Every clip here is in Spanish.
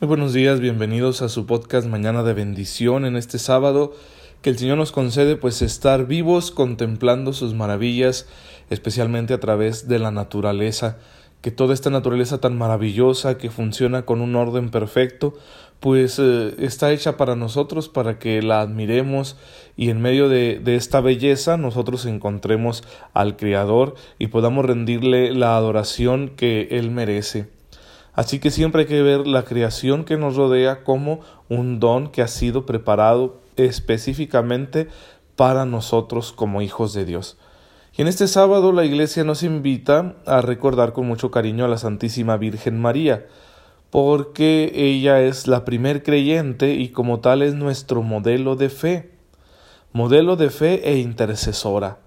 Muy buenos días, bienvenidos a su podcast Mañana de Bendición en este sábado que el Señor nos concede pues estar vivos contemplando sus maravillas, especialmente a través de la naturaleza, que toda esta naturaleza tan maravillosa que funciona con un orden perfecto, pues eh, está hecha para nosotros, para que la admiremos y en medio de, de esta belleza nosotros encontremos al Creador y podamos rendirle la adoración que Él merece. Así que siempre hay que ver la creación que nos rodea como un don que ha sido preparado específicamente para nosotros como hijos de Dios. Y en este sábado la Iglesia nos invita a recordar con mucho cariño a la Santísima Virgen María, porque ella es la primer creyente y como tal es nuestro modelo de fe, modelo de fe e intercesora.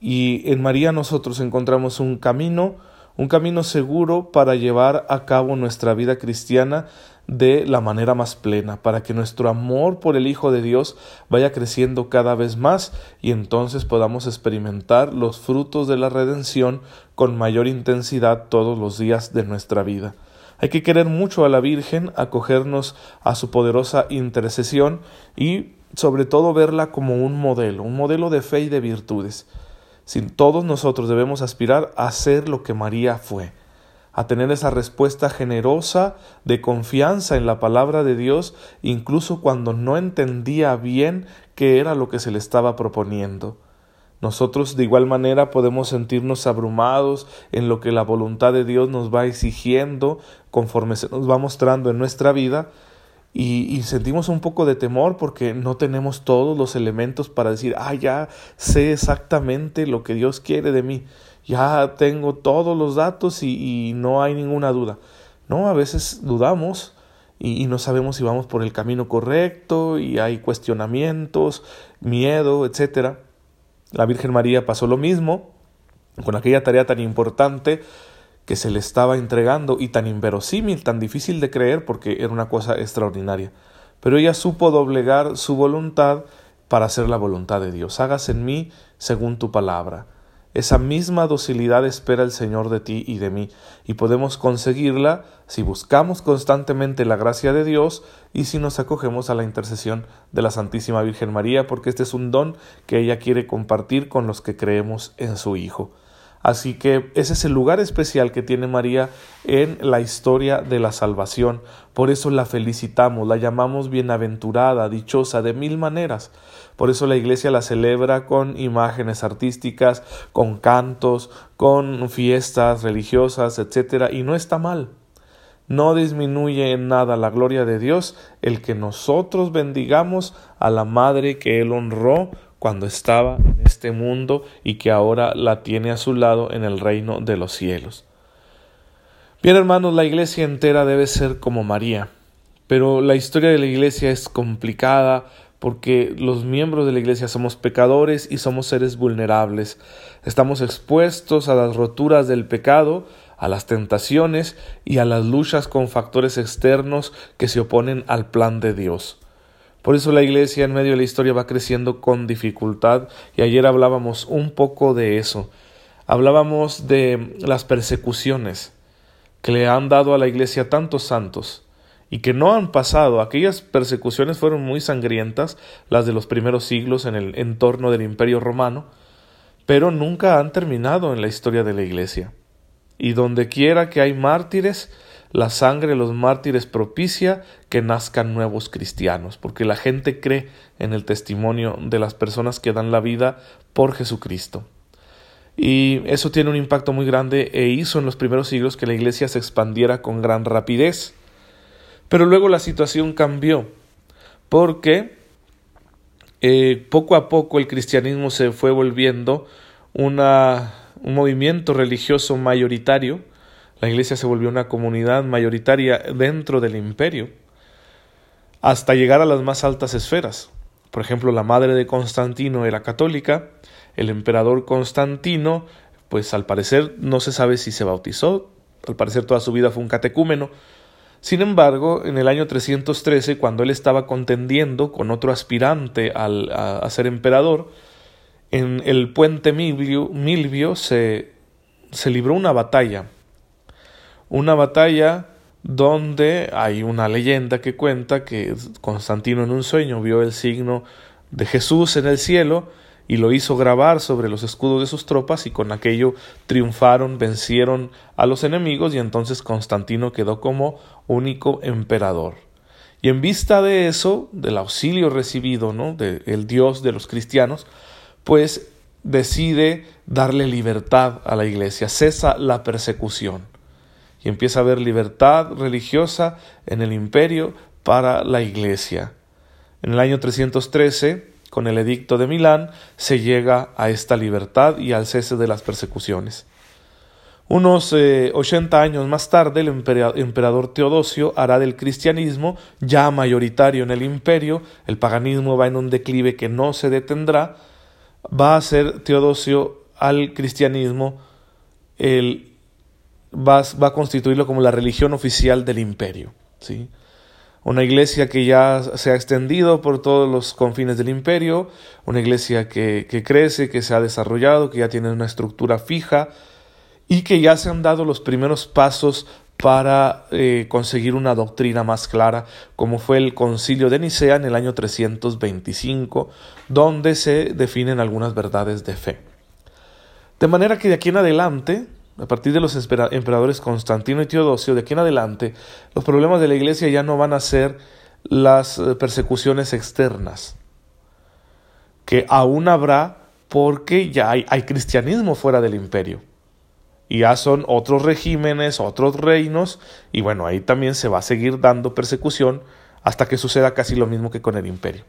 Y en María nosotros encontramos un camino, un camino seguro para llevar a cabo nuestra vida cristiana de la manera más plena, para que nuestro amor por el Hijo de Dios vaya creciendo cada vez más y entonces podamos experimentar los frutos de la redención con mayor intensidad todos los días de nuestra vida. Hay que querer mucho a la Virgen, acogernos a su poderosa intercesión y sobre todo verla como un modelo, un modelo de fe y de virtudes. Todos nosotros debemos aspirar a ser lo que María fue, a tener esa respuesta generosa de confianza en la palabra de Dios, incluso cuando no entendía bien qué era lo que se le estaba proponiendo. Nosotros de igual manera podemos sentirnos abrumados en lo que la voluntad de Dios nos va exigiendo conforme se nos va mostrando en nuestra vida, y, sentimos un poco de temor porque no tenemos todos los elementos para decir, ah, ya sé exactamente lo que Dios quiere de mí, ya tengo todos los datos y, no hay ninguna duda. No, a veces dudamos y, y, no sabemos si vamos por el camino correcto y hay cuestionamientos, miedo, etc. La Virgen María pasó lo mismo con aquella tarea tan importante que se le estaba entregando y tan inverosímil, tan difícil de creer porque era una cosa extraordinaria. Pero ella supo doblegar su voluntad para hacer la voluntad de Dios. Hagas en mí según tu palabra. Esa misma docilidad espera el Señor de ti y de mí, y podemos conseguirla si buscamos constantemente la gracia de Dios y si nos acogemos a la intercesión de la Santísima Virgen María, porque este es un don que ella quiere compartir con los que creemos en su Hijo. Así que ese es el lugar especial que tiene María en la historia de la salvación. Por eso la felicitamos, la llamamos bienaventurada, dichosa, de mil maneras. Por eso la iglesia la celebra con imágenes artísticas, con cantos, con fiestas religiosas, etc. Y no está mal. No disminuye en nada la gloria de Dios el que nosotros bendigamos a la Madre que Él honró cuando estaba en este mundo y que ahora la tiene a su lado en el reino de los cielos. Bien hermanos, la iglesia entera debe ser como María, pero la historia de la iglesia es complicada porque los miembros de la iglesia somos pecadores y somos seres vulnerables. Estamos expuestos a las roturas del pecado, a las tentaciones y a las luchas con factores externos que se oponen al plan de Dios. Por eso la iglesia en medio de la historia va creciendo con dificultad y ayer hablábamos un poco de eso. Hablábamos de las persecuciones que le han dado a la iglesia tantos santos y que no han pasado. Aquellas persecuciones fueron muy sangrientas, las de los primeros siglos en el entorno del imperio romano, pero nunca han terminado en la historia de la iglesia. Y donde quiera que hay mártires, la sangre de los mártires propicia que nazcan nuevos cristianos, porque la gente cree en el testimonio de las personas que dan la vida por Jesucristo. Y eso tiene un impacto muy grande e hizo en los primeros siglos que la iglesia se expandiera con gran rapidez. Pero luego la situación cambió, porque eh, poco a poco el cristianismo se fue volviendo una, un movimiento religioso mayoritario, la iglesia se volvió una comunidad mayoritaria dentro del imperio, hasta llegar a las más altas esferas. Por ejemplo, la madre de Constantino era católica, el emperador Constantino, pues al parecer no se sabe si se bautizó, al parecer toda su vida fue un catecúmeno. Sin embargo, en el año 313, cuando él estaba contendiendo con otro aspirante al, a, ser emperador, en el puente Milvio, Milvio se, se libró una batalla una batalla donde hay una leyenda que cuenta que Constantino en un sueño vio el signo de Jesús en el cielo y lo hizo grabar sobre los escudos de sus tropas y con aquello triunfaron, vencieron a los enemigos y entonces Constantino quedó como único emperador. Y en vista de eso, del auxilio recibido, ¿no? del Dios de los cristianos, pues decide darle libertad a la iglesia, cesa la persecución y empieza a haber libertad religiosa en el imperio para la iglesia. En el año 313, con el edicto de Milán, se llega a esta libertad y al cese de las persecuciones. Unos eh, ochenta años más tarde, el emperador Teodosio hará del cristianismo ya mayoritario en el imperio, el paganismo va en un declive que no se detendrá, va a ser Teodosio al cristianismo, el, va, va, a constituirlo como la religión oficial del imperio. ¿sí? Una iglesia que ya se ha extendido por todos los confines del imperio, una iglesia que, que crece, que se ha desarrollado, que ya tiene una estructura fija, y que ya se han dado los primeros pasos para eh, conseguir una doctrina más clara, como fue el concilio de Nicea en el año 325, donde se definen algunas verdades de fe. De manera que de aquí en adelante, a partir de los emperadores Constantino y Teodosio, de aquí en adelante, los problemas de la iglesia ya no van a ser las eh, persecuciones externas, que aún habrá porque ya hay cristianismo fuera del imperio y ya son otros regímenes, otros reinos, y bueno, ahí también se va a seguir dando persecución hasta que suceda casi lo mismo que con el imperio.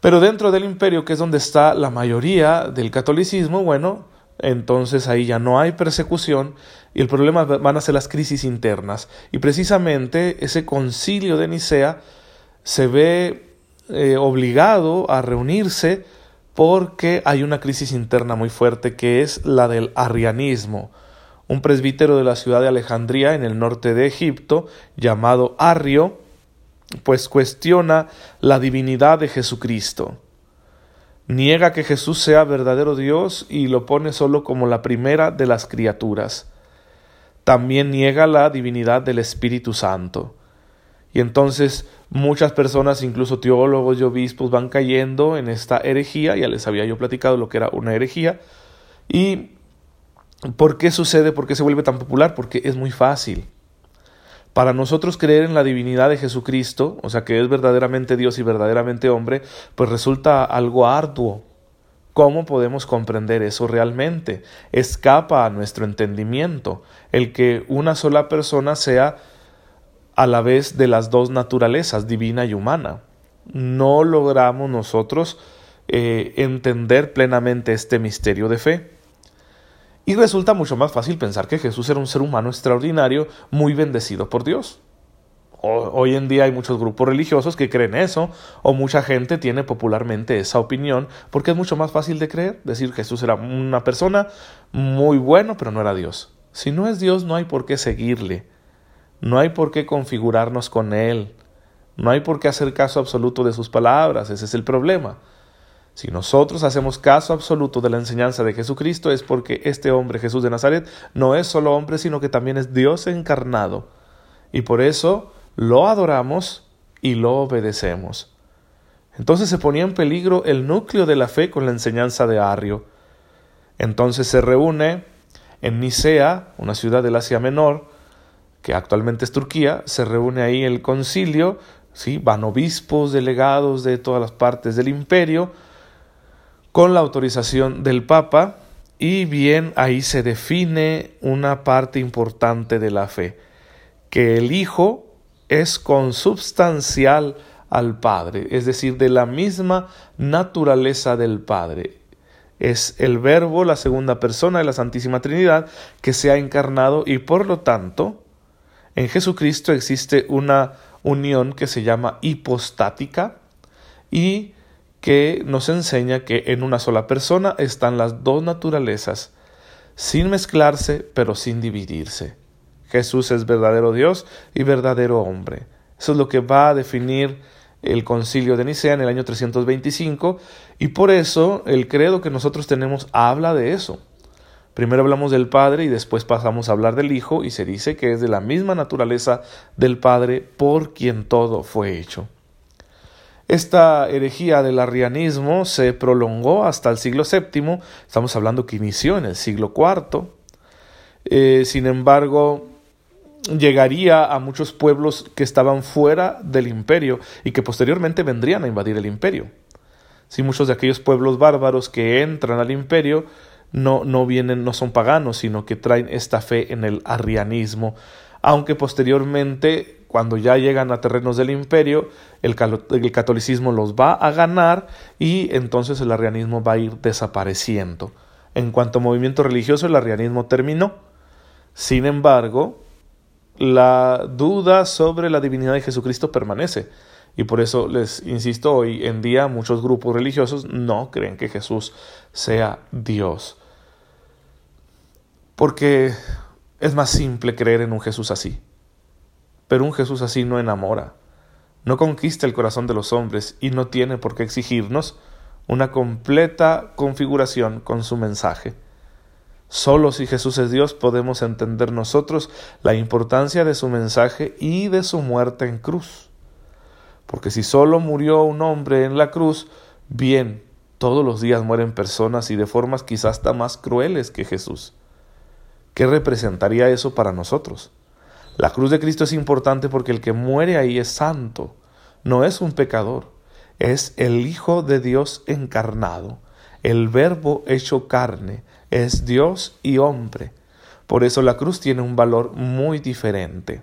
Pero dentro del imperio, que es donde está la mayoría del catolicismo, bueno, entonces ahí ya no hay persecución y el problema van a ser las crisis internas. Y precisamente ese concilio de Nicea se ve eh, obligado a reunirse porque hay una crisis interna muy fuerte que es la del arrianismo. Un presbítero de la ciudad de Alejandría en el norte de Egipto, llamado Arrio, pues cuestiona la divinidad de Jesucristo. Niega que Jesús sea verdadero Dios y lo pone solo como la primera de las criaturas. También niega la divinidad del Espíritu Santo. Y entonces muchas personas, incluso teólogos y obispos, van cayendo en esta herejía, ya les había yo platicado lo que era una herejía. ¿Y por qué sucede? ¿Por qué se vuelve tan popular? Porque es muy fácil. Para nosotros creer en la divinidad de Jesucristo, o sea que es verdaderamente Dios y verdaderamente hombre, pues resulta algo arduo. ¿Cómo podemos comprender eso realmente? Escapa a nuestro entendimiento el que una sola persona sea a la vez de las dos naturalezas, divina y humana. No logramos nosotros eh, entender plenamente este misterio de fe. Y resulta mucho más fácil pensar que Jesús era un ser humano extraordinario, muy bendecido por Dios. Hoy en día hay muchos grupos religiosos que creen eso, o mucha gente tiene popularmente esa opinión, porque es mucho más fácil de creer, decir Jesús era una persona muy bueno, pero no era Dios. Si no es Dios, no hay por qué seguirle. No hay por qué configurarnos con Él. No hay por qué hacer caso absoluto de sus palabras. Ese es el problema. Si nosotros hacemos caso absoluto de la enseñanza de Jesucristo es porque este hombre, Jesús de Nazaret, no es solo hombre, sino que también es Dios encarnado. Y por eso lo adoramos y lo obedecemos. Entonces se ponía en peligro el núcleo de la fe con la enseñanza de Arrio. Entonces se reúne en Nicea, una ciudad del Asia Menor, que actualmente es Turquía, se reúne ahí el concilio, ¿sí? van obispos, delegados de todas las partes del imperio, con la autorización del Papa, y bien ahí se define una parte importante de la fe, que el Hijo es consubstancial al Padre, es decir, de la misma naturaleza del Padre. Es el Verbo, la segunda persona de la Santísima Trinidad, que se ha encarnado y por lo tanto en Jesucristo existe una unión que se llama hipostática y que nos enseña que en una sola persona están las dos naturalezas, sin mezclarse, pero sin dividirse. Jesús es verdadero Dios y verdadero hombre. Eso es lo que va a definir el concilio de Nicea en el año 325 y por eso el credo que nosotros tenemos habla de eso. Primero hablamos del Padre y después pasamos a hablar del Hijo y se dice que es de la misma naturaleza del Padre por quien todo fue hecho. Esta herejía del arrianismo se prolongó hasta el siglo VII, estamos hablando que inició en el siglo IV. Eh, sin embargo, llegaría a muchos pueblos que estaban fuera del imperio y que posteriormente vendrían a invadir el imperio. Si muchos de aquellos pueblos bárbaros que entran al imperio no, no vienen, no son paganos, sino que traen esta fe en el arrianismo, aunque posteriormente cuando ya llegan a terrenos del imperio, el, catolicismo los va a ganar y entonces el arrianismo va a ir desapareciendo. En cuanto a movimiento religioso, el arrianismo terminó. Sin embargo, la duda sobre la divinidad de Jesucristo permanece. Y por eso les insisto, hoy en día muchos grupos religiosos no creen que Jesús sea Dios. Porque es más simple creer en un Jesús así. Pero un Jesús así no enamora, no conquista el corazón de los hombres y no tiene por qué exigirnos una completa configuración con su mensaje. Solo si Jesús es Dios podemos entender nosotros la importancia de su mensaje y de su muerte en cruz. Porque si solo murió un hombre en la cruz, bien, todos los días mueren personas y de formas quizás hasta más crueles que Jesús. ¿Qué representaría eso para nosotros? La cruz de Cristo es importante porque el que muere ahí es santo, no es un pecador, es el Hijo de Dios encarnado, el Verbo hecho carne, es Dios y hombre. Por eso la cruz tiene un valor muy diferente.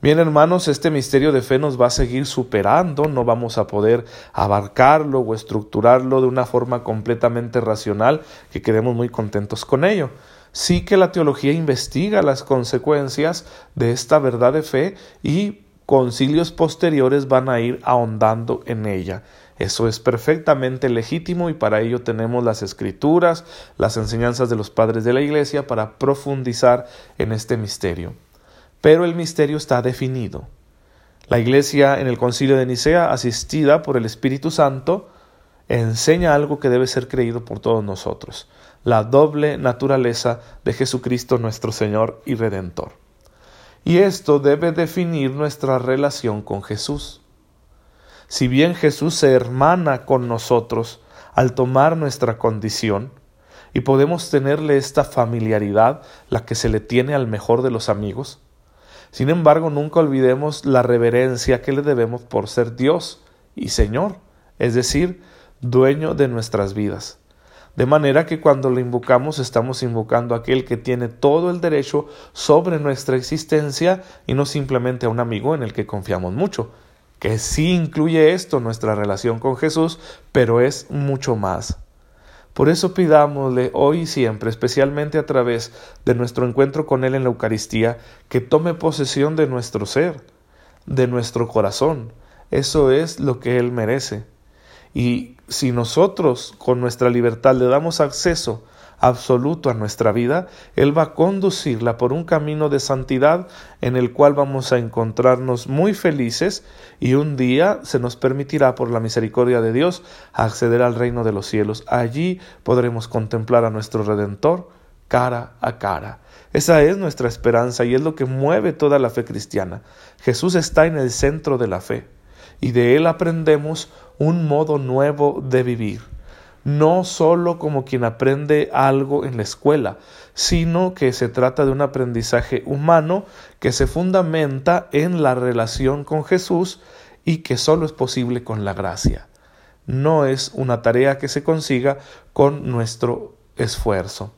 Bien hermanos, este misterio de fe nos va a seguir superando, no vamos a poder abarcarlo o estructurarlo de una forma completamente racional que quedemos muy contentos con ello sí que la teología investiga las consecuencias de esta verdad de fe y concilios posteriores van a ir ahondando en ella. Eso es perfectamente legítimo y para ello tenemos las escrituras, las enseñanzas de los padres de la Iglesia para profundizar en este misterio. Pero el misterio está definido. La Iglesia en el concilio de Nicea, asistida por el Espíritu Santo, enseña algo que debe ser creído por todos nosotros la doble naturaleza de Jesucristo nuestro Señor y Redentor. Y esto debe definir nuestra relación con Jesús. Si bien Jesús se hermana con nosotros al tomar nuestra condición, y podemos tenerle esta familiaridad, la que se le tiene al mejor de los amigos, sin embargo nunca olvidemos la reverencia que le debemos por ser Dios y Señor, es decir, dueño de nuestras vidas. De manera que cuando lo invocamos estamos invocando a aquel que tiene todo el derecho sobre nuestra existencia y no simplemente a un amigo en el que confiamos mucho, que sí incluye esto nuestra relación con Jesús, pero es mucho más. Por eso pidámosle hoy y siempre, especialmente a través de nuestro encuentro con Él en la Eucaristía, que tome posesión de nuestro ser, de nuestro corazón. Eso es lo que Él merece. Y si nosotros con nuestra libertad le damos acceso absoluto a nuestra vida, Él va a conducirla por un camino de santidad en el cual vamos a encontrarnos muy felices y un día se nos permitirá por la misericordia de Dios acceder al reino de los cielos. Allí podremos contemplar a nuestro Redentor cara a cara. Esa es nuestra esperanza y es lo que mueve toda la fe cristiana. Jesús está en el centro de la fe y de él aprendemos un modo nuevo de vivir, no sólo como quien aprende algo en la escuela, sino que se trata de un aprendizaje humano que se fundamenta en la relación con Jesús y que sólo es posible con la gracia. No es una tarea que se consiga con nuestro esfuerzo.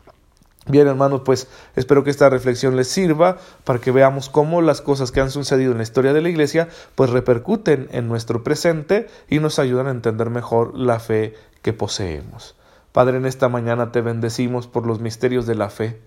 Bien, hermanos, pues espero que esta reflexión les sirva para que veamos cómo las cosas que han sucedido en la historia de la Iglesia pues repercuten en nuestro presente y nos ayudan a entender mejor la fe que poseemos. Padre, en esta mañana te bendecimos por los misterios de la fe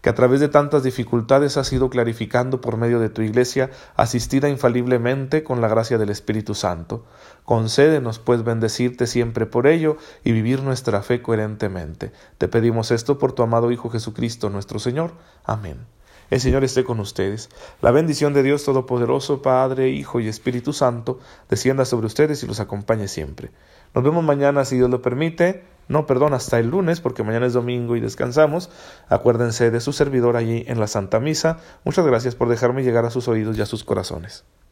que a través de tantas dificultades has ido clarificando por medio de tu Iglesia, asistida infaliblemente con la gracia del Espíritu Santo. Concédenos, pues, bendecirte siempre por ello y vivir nuestra fe coherentemente. Te pedimos esto por tu amado Hijo Jesucristo nuestro Señor. Amén. El Señor esté con ustedes. La bendición de Dios Todopoderoso, Padre, Hijo y Espíritu Santo, descienda sobre ustedes y los acompañe siempre. Nos vemos mañana si Dios lo permite. No, perdón, hasta el lunes, porque mañana es domingo y descansamos. Acuérdense de su servidor allí en la Santa Misa. Muchas gracias por dejarme llegar a sus oídos y a sus corazones.